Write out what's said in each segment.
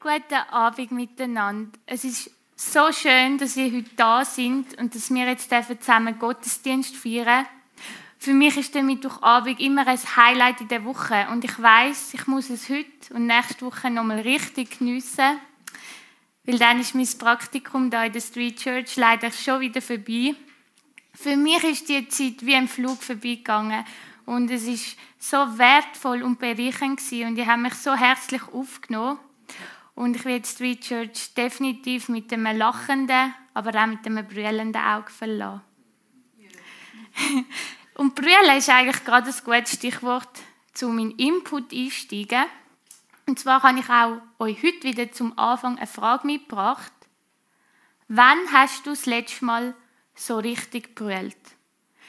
Guten Abend miteinander. Es ist so schön, dass ihr heute da sind und dass wir jetzt zusammen Gottesdienst feiern. Für mich ist der Mittwochabend immer ein Highlight in der Woche und ich weiß, ich muss es heute und nächste Woche nochmal richtig geniessen, weil dann ist mein Praktikum da in der Street Church leider schon wieder vorbei. Für mich ist die Zeit wie ein Flug vorbeigegangen und es ist so wertvoll und bereichernd gewesen und ich habe mich so herzlich aufgenommen. Und ich werde Street Church definitiv mit einem lachenden, aber auch mit einem brüllenden Auge verlassen. Und brüllen ist eigentlich gerade ein gutes Stichwort, zu meinem Input einsteigen. Und zwar habe ich auch euch heute wieder zum Anfang eine Frage mitgebracht. Wann hast du das letzte Mal so richtig brüllt?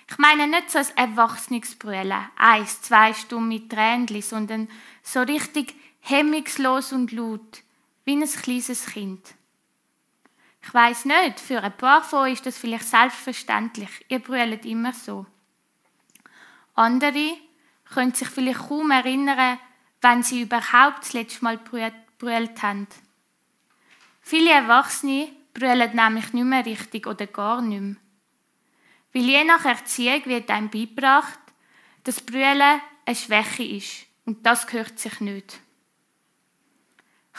Ich meine nicht so ein erwachsenes Brüllen, eins, zwei Stunden mit Tränchen, sondern so richtig hemmungslos und laut wie ein kleines Kind. Ich weiß nicht, für ein paar von euch ist das vielleicht selbstverständlich. Ihr brüllt immer so. Andere können sich vielleicht kaum erinnern, wenn sie überhaupt das letzte Mal brüllt haben. Viele Erwachsene brüllen nämlich nicht mehr richtig oder gar nicht mehr. Weil je nach Erziehung wird einem beigebracht, dass Brüllen eine Schwäche ist. Und das gehört sich nicht.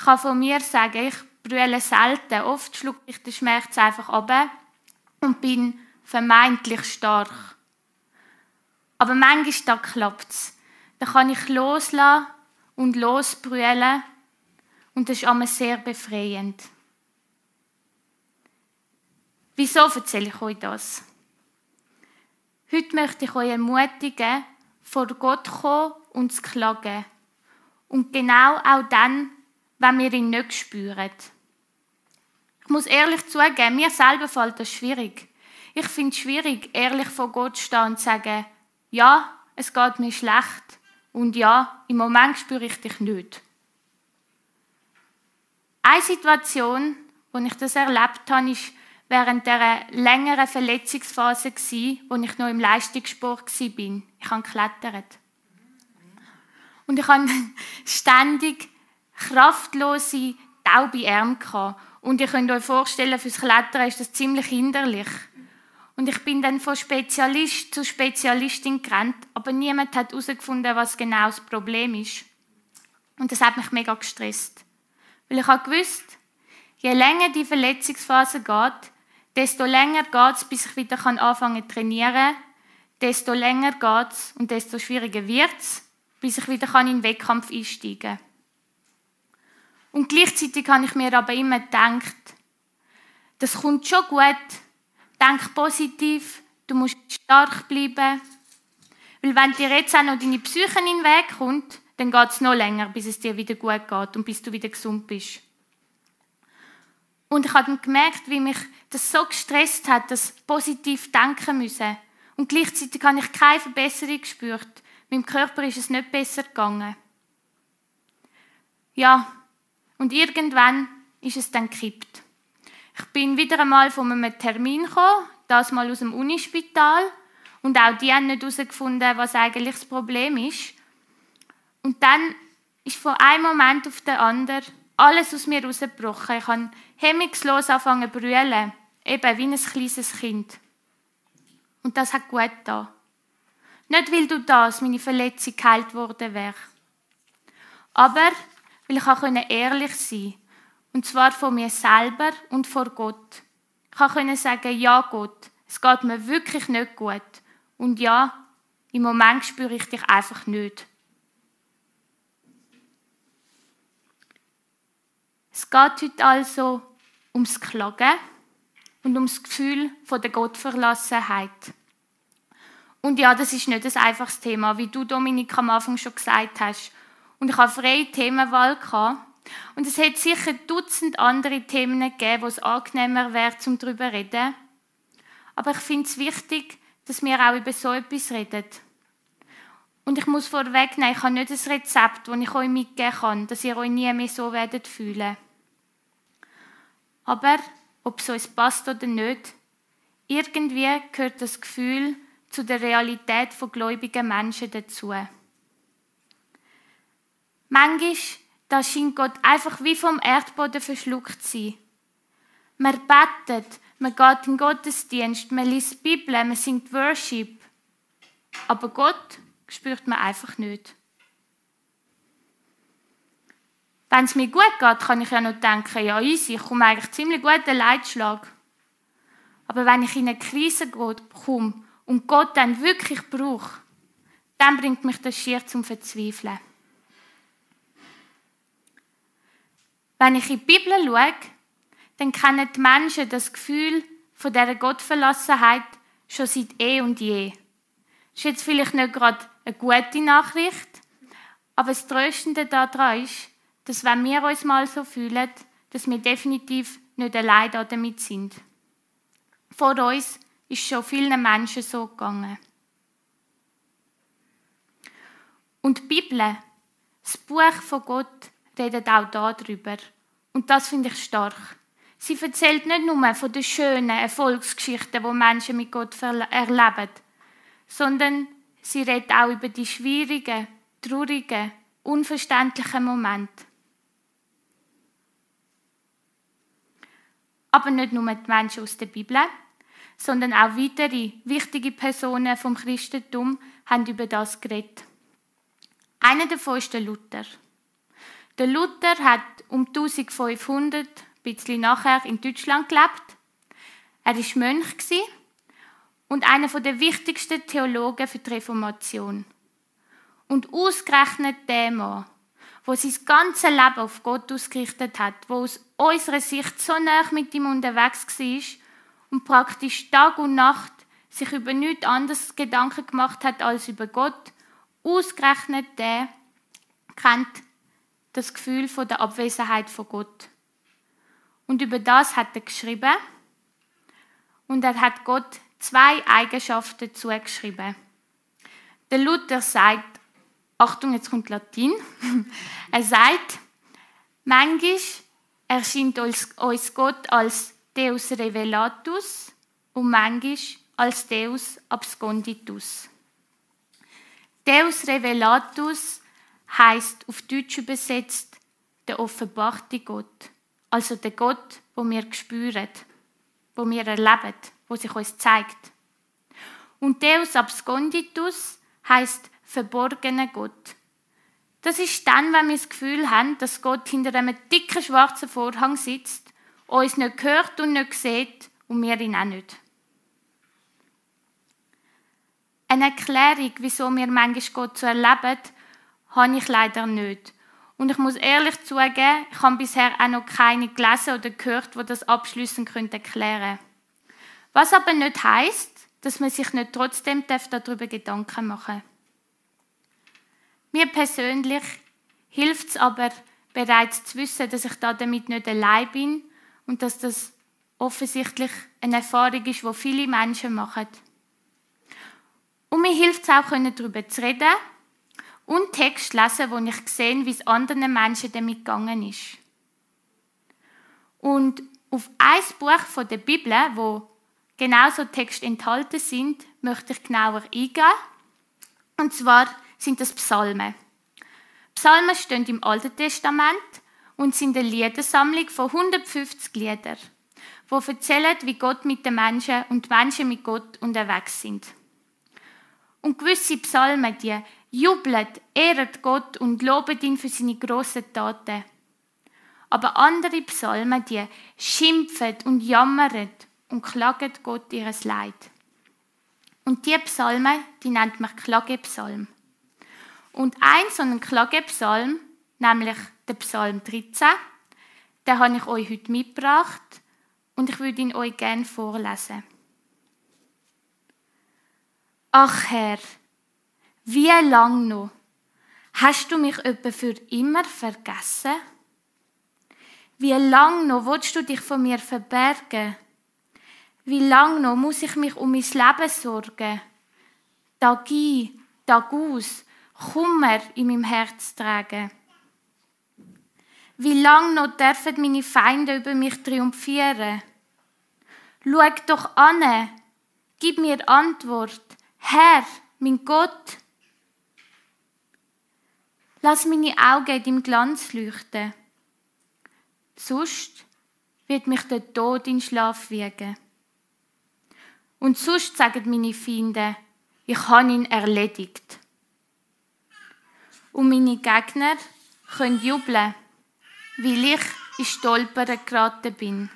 Ich kann von mir sagen, ich brülle selten. Oft schlucke ich den Schmerz einfach ab und bin vermeintlich stark. Aber manchmal klappt es. Da kann ich loslassen und losbrüllen und das ist immer sehr befreiend. Wieso erzähle ich euch das? Heute möchte ich euch ermutigen, vor Gott zu kommen und zu klagen. Und genau auch dann, wenn wir ihn nicht spüren. Ich muss ehrlich zugeben, mir selber fällt das schwierig. Ich finde es schwierig, ehrlich vor Gott zu stehen und zu sagen, ja, es geht mir schlecht und ja, im Moment spüre ich dich nicht. Eine Situation, wo ich das erlebt habe, ist während der längeren Verletzungsphase, wo ich noch im Leistungssport war. Ich habe geklettert. Und ich habe ständig kraftlose, taube Arme gehabt. Und ihr könnt euch vorstellen, fürs Klettern ist das ziemlich hinderlich. Und ich bin dann von Spezialist zu Spezialistin gerannt, aber niemand hat herausgefunden, was genau das Problem ist. Und das hat mich mega gestresst. Weil ich gewusst, je länger die Verletzungsphase geht, desto länger geht es, bis ich wieder anfangen zu trainieren desto länger geht es und desto schwieriger wird es, bis ich wieder in den Wettkampf einsteigen kann. Und gleichzeitig habe ich mir aber immer gedacht, das kommt schon gut. Denk positiv, du musst stark bleiben. Weil wenn dir jetzt auch noch deine Psyche in den Weg kommt, dann geht es noch länger, bis es dir wieder gut geht und bis du wieder gesund bist. Und ich habe dann gemerkt, wie mich das so gestresst hat, das positiv denken müssen. Und gleichzeitig habe ich keine Verbesserung gespürt. Meinem Körper ist es nicht besser gegangen. Ja, und irgendwann ist es dann gekippt. Ich bin wieder einmal von einem Termin gekommen, das mal aus dem Unispital. Und auch die haben nicht herausgefunden, was eigentlich das Problem ist. Und dann ist von einem Moment auf den anderen alles aus mir rausgebrochen. Ich habe hemmungslos angefangen zu brüllen, eben wie ein kleines Kind. Und das hat gut da. Nicht, weil du das, meine Verletzung, geheilt worden wäre. Aber weil ich auch ehrlich sein konnte. Und zwar von mir selber und vor Gott. Ich konnte sagen, ja Gott, es geht mir wirklich nicht gut. Und ja, im Moment spüre ich dich einfach nicht. Es geht heute also ums Klagen und ums Gefühl von der Gottverlassenheit. Und ja, das ist nicht ein einfaches Thema, wie du, Dominik, am Anfang schon gesagt hast. Und ich hatte freie Themenwahl. Und es hätte sicher Dutzend andere Themen gegeben, wo es angenehmer wäre, um darüber zu reden. Aber ich finde es wichtig, dass wir auch über so etwas reden. Und ich muss vorwegnehmen, ich habe nicht ein Rezept, das ich euch mitgeben kann, dass ihr euch nie mehr so werdet fühlen. Aber, ob es passt oder nicht, irgendwie gehört das Gefühl zu der Realität von gläubigen Menschen dazu. Manchmal da scheint Gott einfach wie vom Erdboden verschluckt zu sein. Man betet, man geht in den Gottesdienst, man liest die Bibel, man singt Worship. Aber Gott spürt man einfach nicht. Wenn es mir gut geht, kann ich ja noch denken, ja easy, ich komme eigentlich ziemlich gut den Leitschlag. Aber wenn ich in eine Krise komme und Gott dann wirklich brauche, dann bringt mich das schier zum Verzweifeln. Wenn ich in die Bibel schaue, dann kennen die Menschen das Gefühl von dieser Gottverlassenheit schon seit eh und je. Das ist jetzt vielleicht nicht gerade eine gute Nachricht, aber das Tröstende daran ist, dass wenn wir uns mal so fühlen, dass wir definitiv nicht allein damit sind. Vor uns ist schon vielen Menschen so gegangen. Und die Bibel, das Buch von Gott, redet auch darüber. Und das finde ich stark. Sie erzählt nicht nur von den schönen Erfolgsgeschichten, die Menschen mit Gott erleben, sondern sie redet auch über die schwierigen, traurigen, unverständlichen Momente. Aber nicht nur die Menschen aus der Bibel, sondern auch weitere wichtige Personen vom Christentum haben über das geredet. Einer davon ist der Luther. Der Luther hat um 1500, ein bisschen nachher, in Deutschland gelebt. Er war Mönch und einer der wichtigsten Theologen für die Reformation. Und ausgerechnet der Mann, wo sein ganzes Leben auf Gott ausgerichtet hat, wo aus unserer Sicht so nah mit ihm unterwegs war und praktisch Tag und Nacht sich über nichts anderes Gedanken gemacht hat als über Gott, ausgerechnet der kennt das Gefühl von der Abwesenheit von Gott. Und über das hat er geschrieben. Und er hat Gott zwei Eigenschaften zugeschrieben. Der Luther sagt, Achtung, jetzt kommt Latin. er sagt, manchmal erscheint uns Gott als Deus revelatus und manchmal als Deus absconditus. Deus revelatus heißt auf Deutsch übersetzt der offenbarte Gott, also der Gott, wo wir spüren, wo wir erleben, wo sich uns zeigt. Und Deus absconditus heißt verborgener Gott. Das ist dann, wenn wir das Gefühl haben, dass Gott hinter einem dicken schwarzen Vorhang sitzt, uns nicht hört und nicht sieht und wir ihn auch nicht. Eine Erklärung, wieso wir manchmal Gott so erleben, habe ich leider nicht. Und ich muss ehrlich zugeben, ich habe bisher auch noch keine gelesen oder gehört, die das abschließend erklären können. Was aber nicht heißt, dass man sich nicht trotzdem darüber Gedanken machen darf. Mir persönlich hilft es aber bereits zu wissen, dass ich da damit nicht allein bin und dass das offensichtlich eine Erfahrung ist, die viele Menschen machen. Und mir hilft es auch, darüber zu reden und Text lesen, wo ich sehe, wie es anderen Menschen damit gegangen ist. Und auf ein Buch von der Bibel, wo genauso Texte enthalten sind, möchte ich genauer eingehen. Und zwar sind das Psalmen. Psalmen stehen im Alten Testament und sind eine Liedersammlung von 150 Liedern, die erzählen, wie Gott mit den Menschen und die Menschen mit Gott unterwegs sind. Und gewisse Psalmen, die jubeln, ehren Gott und loben ihn für seine grossen Taten. Aber andere Psalmen, die schimpfen und jammern und klagen Gott ihres Leid. Und die Psalmen, die nennt man Klagepsalm. Und ein so ein Klagepsalm, nämlich der Psalm 13, den habe ich euch heute mitgebracht und ich würde ihn euch gerne vorlesen. Ach Herr, wie lang noch? Hast du mich etwa für immer vergessen? Wie lang noch willst du dich von mir verbergen? Wie lang noch muss ich mich um mein Leben sorgen? Tag ein, Tag aus, Kummer in meinem Herz tragen. Wie lang noch dürfen meine Feinde über mich triumphieren? Schau doch an, gib mir Antwort. Herr, mein Gott. Lass meine Augen im Glanz leuchten. Sonst wird mich der Tod in Schlaf wiegen. Und sonst sagen meine Feinde, ich habe ihn erledigt. Und meine Gegner können jubeln, weil ich in Stolpern geraten bin.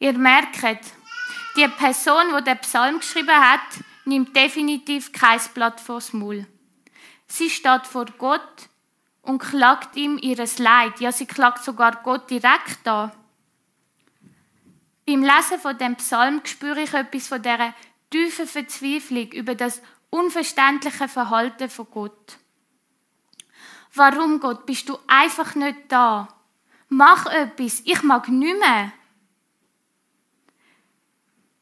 Ihr merkt, die Person, die den Psalm geschrieben hat, nimmt definitiv kein Blatt vors Maul. Sie steht vor Gott und klagt ihm ihres Leid. Ja, sie klagt sogar Gott direkt an. Beim Lesen von dem Psalm spüre ich etwas von dieser tiefen Verzweiflung über das unverständliche Verhalten von Gott. Warum, Gott, bist du einfach nicht da? Mach etwas, ich mag nicht mehr.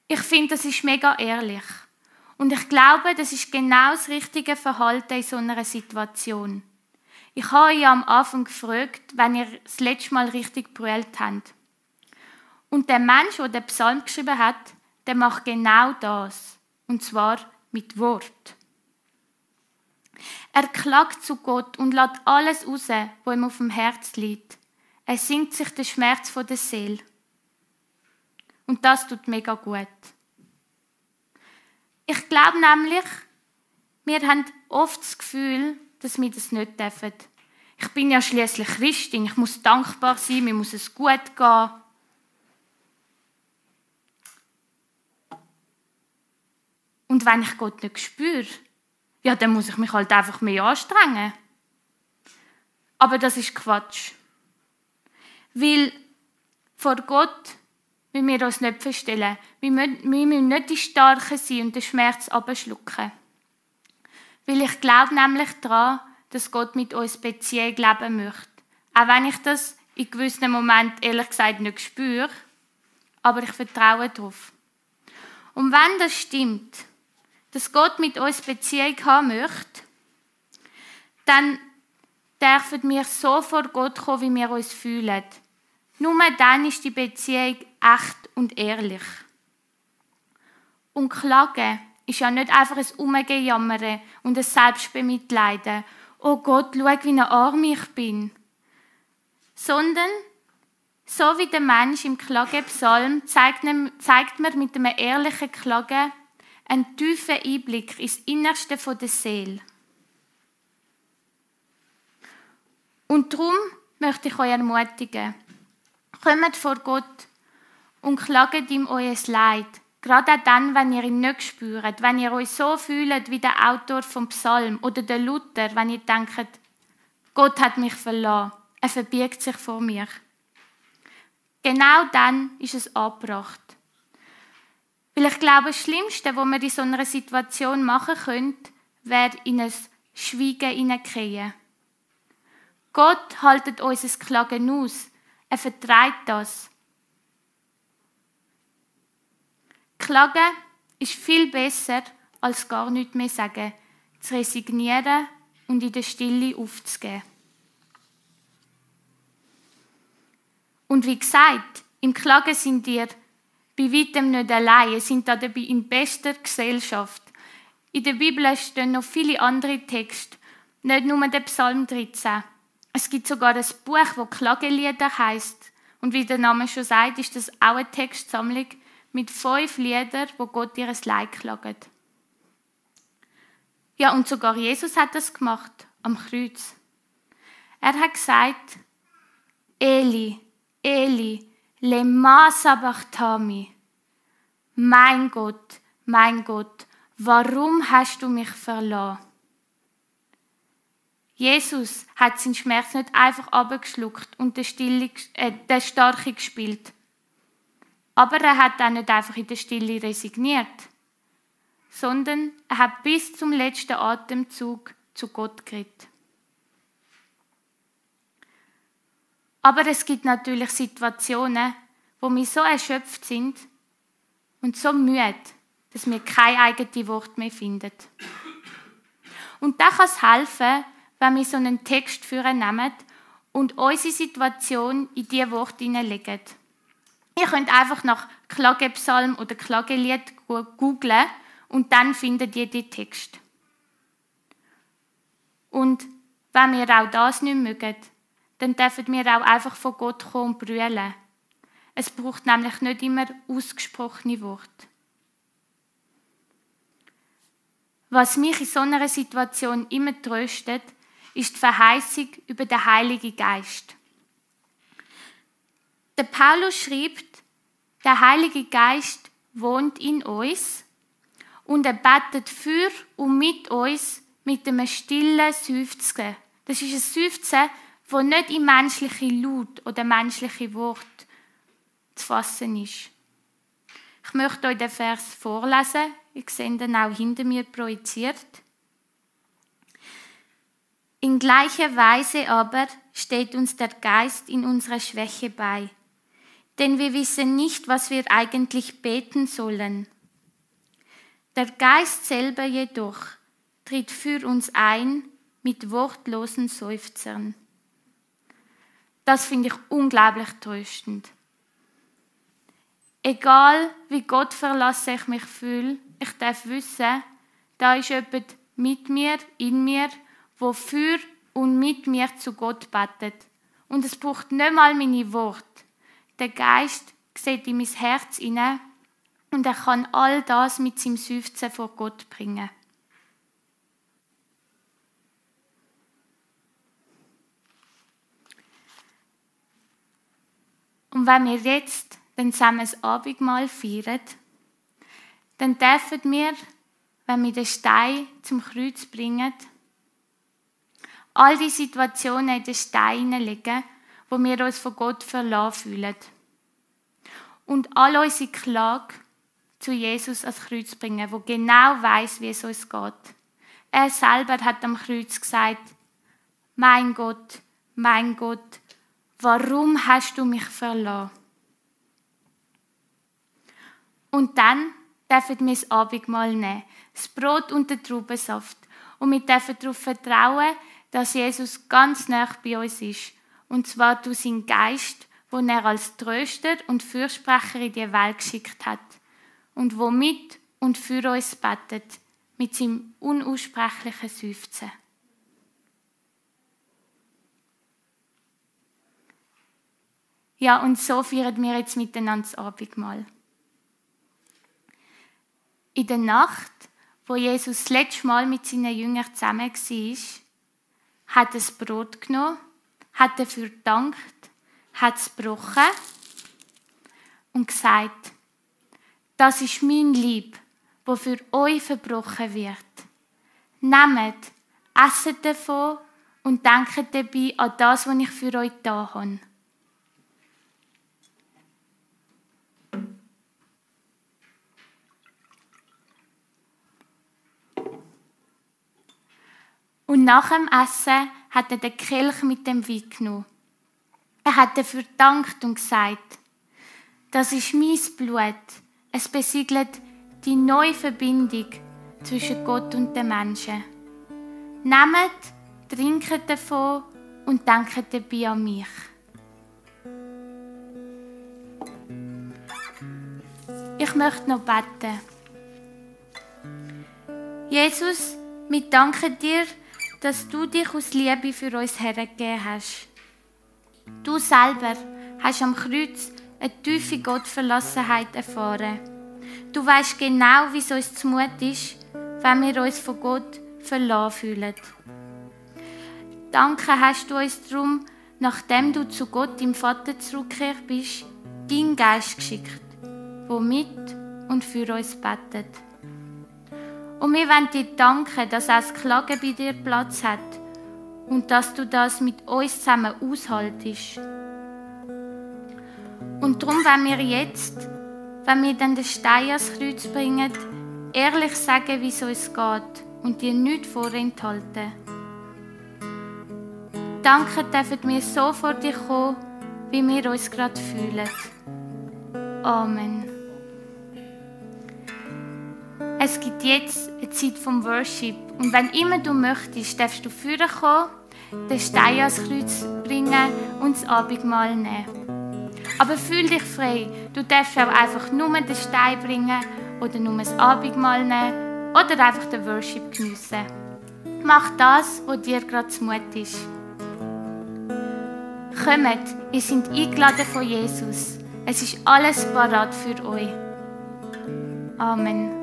Ich finde, das ist mega ehrlich. Und ich glaube, das ist genau das richtige Verhalten in so einer Situation. Ich habe ja am Anfang gefragt, wenn ihr das letzte Mal richtig brüllt habt. Und der Mensch, der den Psalm geschrieben hat, der macht genau das. Und zwar mit Wort. Er klagt zu Gott und lässt alles raus, was ihm auf dem Herz liegt. Er singt sich den Schmerz von der Seele. Und das tut mega gut. Ich glaube nämlich, wir haben oft das Gefühl, dass wir das nicht dürfen. Ich bin ja schließlich Christin, ich muss dankbar sein, mir muss es gut gehen. Und wenn ich Gott nicht spüre, ja, dann muss ich mich halt einfach mehr anstrengen. Aber das ist Quatsch. Weil vor Gott müssen wir uns nicht verstellen. Wir müssen nicht die Starken sein und den Schmerz abschlucken. Weil ich glaube nämlich daran, dass Gott mit uns Beziehung leben möchte. Auch wenn ich das in gewissen Momenten ehrlich gesagt nicht spüre, aber ich vertraue darauf. Und wenn das stimmt, dass Gott mit uns Beziehung haben möchte, dann dürfen wir so vor Gott kommen, wie wir uns fühlen. Nur dann ist die Beziehung echt und ehrlich. Und Klagen ist ja nicht einfach ein Umgejammern und ein Selbstbemitleiden. Oh Gott, schau, wie arm ich bin. Sondern, so wie der Mensch im Klagepsalm, zeigt, zeigt mir mit einem ehrlichen Klagen einen tiefen Einblick ins Innerste der Seele. Und darum möchte ich euch ermutigen, kommt vor Gott und klagt ihm euer Leid. Gerade auch dann, wenn ihr ihn nicht spürt, wenn ihr euch so fühlt wie der Autor vom Psalm oder der Luther, wenn ihr denkt, Gott hat mich verlassen, er verbirgt sich vor mir. Genau dann ist es angebracht. Weil ich glaube, das Schlimmste, was wir in so einer Situation machen können, wäre in ein Schweigen hineinkriechen. Gott haltet unser Klagen aus. Er vertreibt das. Klagen ist viel besser, als gar nichts mehr sagen, zu resignieren und in der Stille aufzugeben. Und wie gesagt, im Klagen sind ihr bei weitem nicht allein, sind dabei in bester Gesellschaft. In der Bibel stehen noch viele andere Texte, nicht nur der Psalm 13. Es gibt sogar ein Buch, das Klagelieder heißt. Und wie der Name schon sagt, ist das auch eine Textsammlung mit fünf Liedern, wo Gott ihr Leid klagt. Ja, und sogar Jesus hat das gemacht am Kreuz. Er hat gesagt, Eli, Eli, lema sabachthani. Mein Gott, mein Gott, warum hast du mich verlassen? Jesus hat seinen Schmerz nicht einfach abgeschluckt und den, Stille, äh, Starke gespielt. Aber er hat auch nicht einfach in der Stille resigniert, sondern er hat bis zum letzten Atemzug zu Gott geredet. Aber es gibt natürlich Situationen, wo wir so erschöpft sind und so müde, dass wir kein eigenes Wort mehr finden. Und da kann es helfen, wenn wir so einen Text führen nehmen und unsere Situation in diese Worte hineinlegen. Ihr könnt einfach nach Klagepsalm oder Klagelied googlen und dann findet ihr die Text. Und wenn wir auch das nicht mögen, dann dürfen wir auch einfach von Gott kommen und brüllen. Es braucht nämlich nicht immer ausgesprochene Worte. Was mich in so einer Situation immer tröstet, ist die Verheißung über den Heiligen Geist. Der Paulus schreibt, der Heilige Geist wohnt in uns und er betet für und mit uns mit einem stillen Seufzen. Das ist ein Seufzen, das nicht in menschliche Laut oder menschliche Wort zu fassen ist. Ich möchte euch den Vers vorlesen. Ich sehe ihn auch hinter mir projiziert. In gleicher Weise aber steht uns der Geist in unserer Schwäche bei. Denn wir wissen nicht, was wir eigentlich beten sollen. Der Geist selber jedoch tritt für uns ein mit wortlosen Seufzern. Das finde ich unglaublich tröstend. Egal wie Gott verlasse ich mich fühle, ich darf wissen, da ist jemand mit mir, in mir, wo für und mit mir zu Gott betet. Und es braucht nicht mal meine Worte. Der Geist sieht in mein Herz hinein und er kann all das mit seinem Seufzen vor Gott bringen. Und wenn wir jetzt dann zusammen das Abendmahl feiern, dann dürfen wir, wenn wir den Stein zum Kreuz bringen, all die Situationen in den Steinen legen, wo wir uns von Gott verlassen fühlen. Und all unsere Klage zu Jesus ans Kreuz bringen, wo genau weiß, wie es uns geht. Er selber hat am Kreuz gesagt, mein Gott, mein Gott, warum hast du mich verlassen? Und dann dürfen wir das Abendmahl nehmen, das Brot und den Traubensaft. Und wir dürfen darauf vertrauen, dass Jesus ganz nah bei uns ist. Und zwar durch seinen Geist, den er als Tröster und Fürsprecher in die Welt geschickt hat. Und wo mit und für uns betet, mit seinem unaussprechlichen Seufzen. Ja, und so feiern wir jetzt miteinander das Abendmahl. In der Nacht, wo Jesus das letzte Mal mit seinen Jüngern zusammen war, hat er das Brot genommen, hat dafür gedankt, hat es gebrochen und gesagt, das ist mein Lieb, wo für euch verbrochen wird. Nehmt, esset davon und denkt dabei an das, was ich für euch da habe. Und nach dem Essen hat er den Kelch mit dem Wein genommen. Er hat dafür gedankt und gesagt, das ist mein Blut. Es besiegelt die neue Verbindung zwischen Gott und den Menschen. Nehmt, trinket davon und denkt dabei an mich. Ich möchte noch beten. Jesus, wir danken dir, dass du dich aus Liebe für uns hergegeben hast. Du selber hast am Kreuz eine tiefe Gottverlassenheit erfahren. Du weißt genau, wie es uns zumut ist, wenn wir uns von Gott verlassen fühlen. Danke hast du uns darum, nachdem du zu Gott, im Vater, zurückgekehrt bist, deinen Geist geschickt, der mit und für uns betet. Und wir wollen dir danken, dass auch das Klagen bei dir Platz hat und dass du das mit uns zusammen aushaltest. Und darum wollen wir jetzt, wenn wir dann den Stein ans Kreuz bringen, ehrlich sagen, wie es uns geht und dir nichts vorenthalten. Danke dürfen wir so vor dir kommen, wie wir uns gerade fühlen. Amen es gibt jetzt eine Zeit vom Worship. Und wenn immer du möchtest, darfst du führen kommen, den Stein ans Kreuz bringen und das Abendmahl nehmen. Aber fühl dich frei. Du darfst auch einfach nur den Stein bringen oder nur das Abendmahl nehmen oder einfach den Worship geniessen. Mach das, was dir gerade zu Mut ist. Kommt, ihr seid eingeladen von Jesus. Es ist alles parat für euch. Amen.